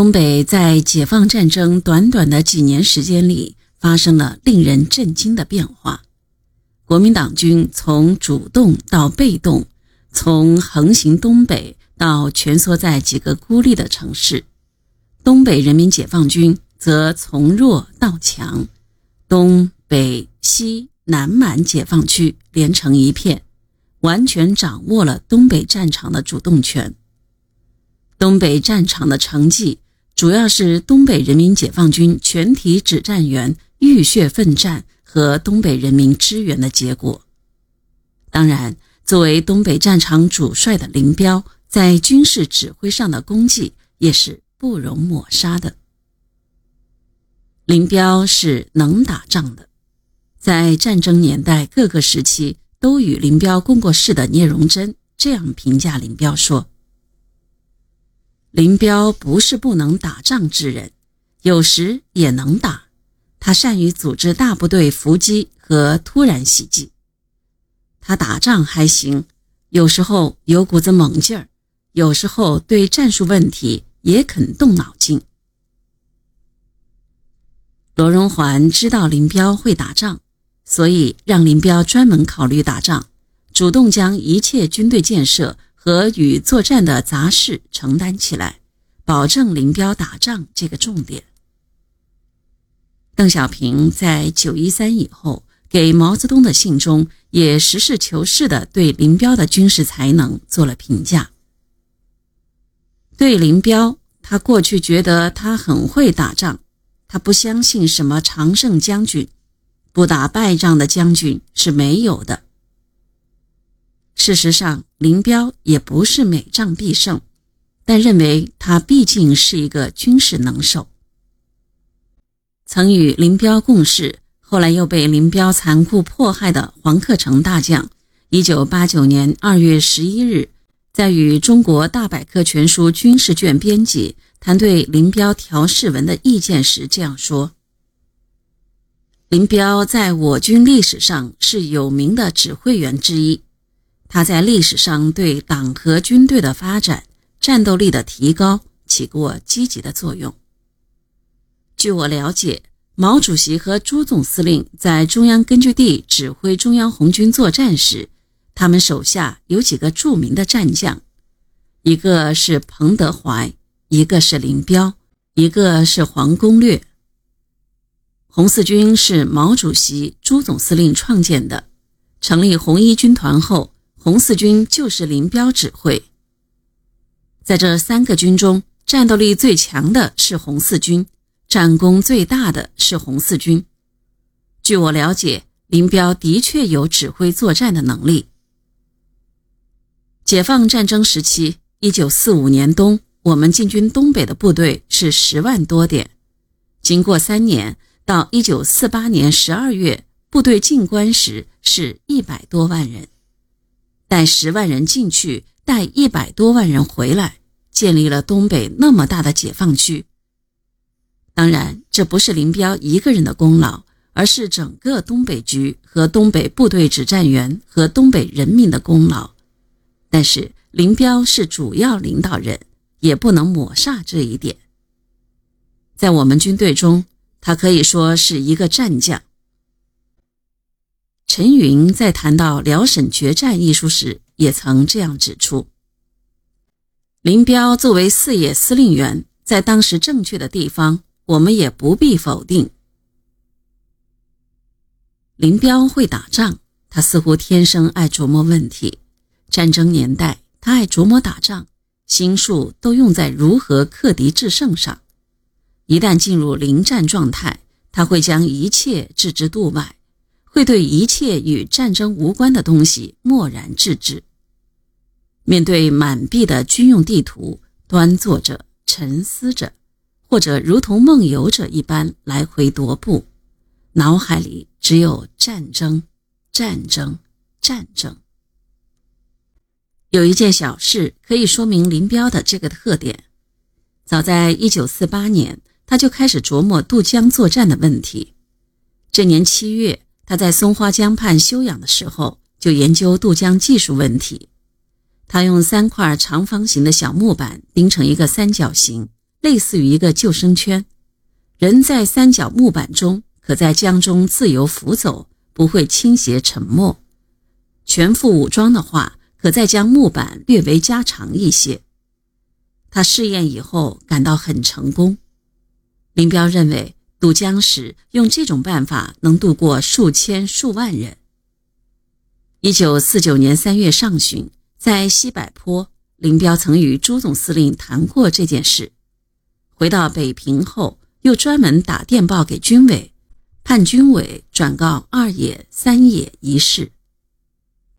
东北在解放战争短短的几年时间里，发生了令人震惊的变化。国民党军从主动到被动，从横行东北到蜷缩在几个孤立的城市；东北人民解放军则从弱到强，东北西南满解放区连成一片，完全掌握了东北战场的主动权。东北战场的成绩，主要是东北人民解放军全体指战员浴血奋战和东北人民支援的结果。当然，作为东北战场主帅的林彪，在军事指挥上的功绩也是不容抹杀的。林彪是能打仗的，在战争年代各个时期都与林彪共过事的聂荣臻这样评价林彪说。林彪不是不能打仗之人，有时也能打。他善于组织大部队伏击和突然袭击。他打仗还行，有时候有股子猛劲儿，有时候对战术问题也肯动脑筋。罗荣桓知道林彪会打仗，所以让林彪专门考虑打仗，主动将一切军队建设。和与作战的杂事承担起来，保证林彪打仗这个重点。邓小平在九一三以后给毛泽东的信中，也实事求是地对林彪的军事才能做了评价。对林彪，他过去觉得他很会打仗，他不相信什么常胜将军，不打败仗的将军是没有的。事实上，林彪也不是每仗必胜，但认为他毕竟是一个军事能手。曾与林彪共事，后来又被林彪残酷迫害的黄克诚大将，一九八九年二月十一日，在与《中国大百科全书》军事卷编辑谈对林彪调试文的意见时这样说：“林彪在我军历史上是有名的指挥员之一。”他在历史上对党和军队的发展、战斗力的提高起过积极的作用。据我了解，毛主席和朱总司令在中央根据地指挥中央红军作战时，他们手下有几个著名的战将，一个是彭德怀，一个是林彪，一个是黄公略。红四军是毛主席、朱总司令创建的，成立红一军团后。红四军就是林彪指挥。在这三个军中，战斗力最强的是红四军，战功最大的是红四军。据我了解，林彪的确有指挥作战的能力。解放战争时期，一九四五年冬，我们进军东北的部队是十万多点。经过三年，到一九四八年十二月，部队进关时是一百多万人。带十万人进去，带一百多万人回来，建立了东北那么大的解放区。当然，这不是林彪一个人的功劳，而是整个东北局和东北部队指战员和东北人民的功劳。但是，林彪是主要领导人，也不能抹煞这一点。在我们军队中，他可以说是一个战将。陈云在谈到辽沈决战一书时，也曾这样指出：林彪作为四野司令员，在当时正确的地方，我们也不必否定。林彪会打仗，他似乎天生爱琢磨问题。战争年代，他爱琢磨打仗，心术都用在如何克敌制胜上。一旦进入临战状态，他会将一切置之度外。会对一切与战争无关的东西漠然置之。面对满壁的军用地图，端坐着沉思着，或者如同梦游者一般来回踱步，脑海里只有战争、战争、战争。有一件小事可以说明林彪的这个特点：早在1948年，他就开始琢磨渡江作战的问题。这年七月。他在松花江畔休养的时候，就研究渡江技术问题。他用三块长方形的小木板钉成一个三角形，类似于一个救生圈，人在三角木板中，可在江中自由浮走，不会倾斜沉没。全副武装的话，可再将木板略微加长一些。他试验以后感到很成功。林彪认为渡江时用这种办法能渡过数千数万人。一九四九年三月上旬，在西柏坡，林彪曾与朱总司令谈过这件事。回到北平后，又专门打电报给军委，盼军委转告二野、三野一事。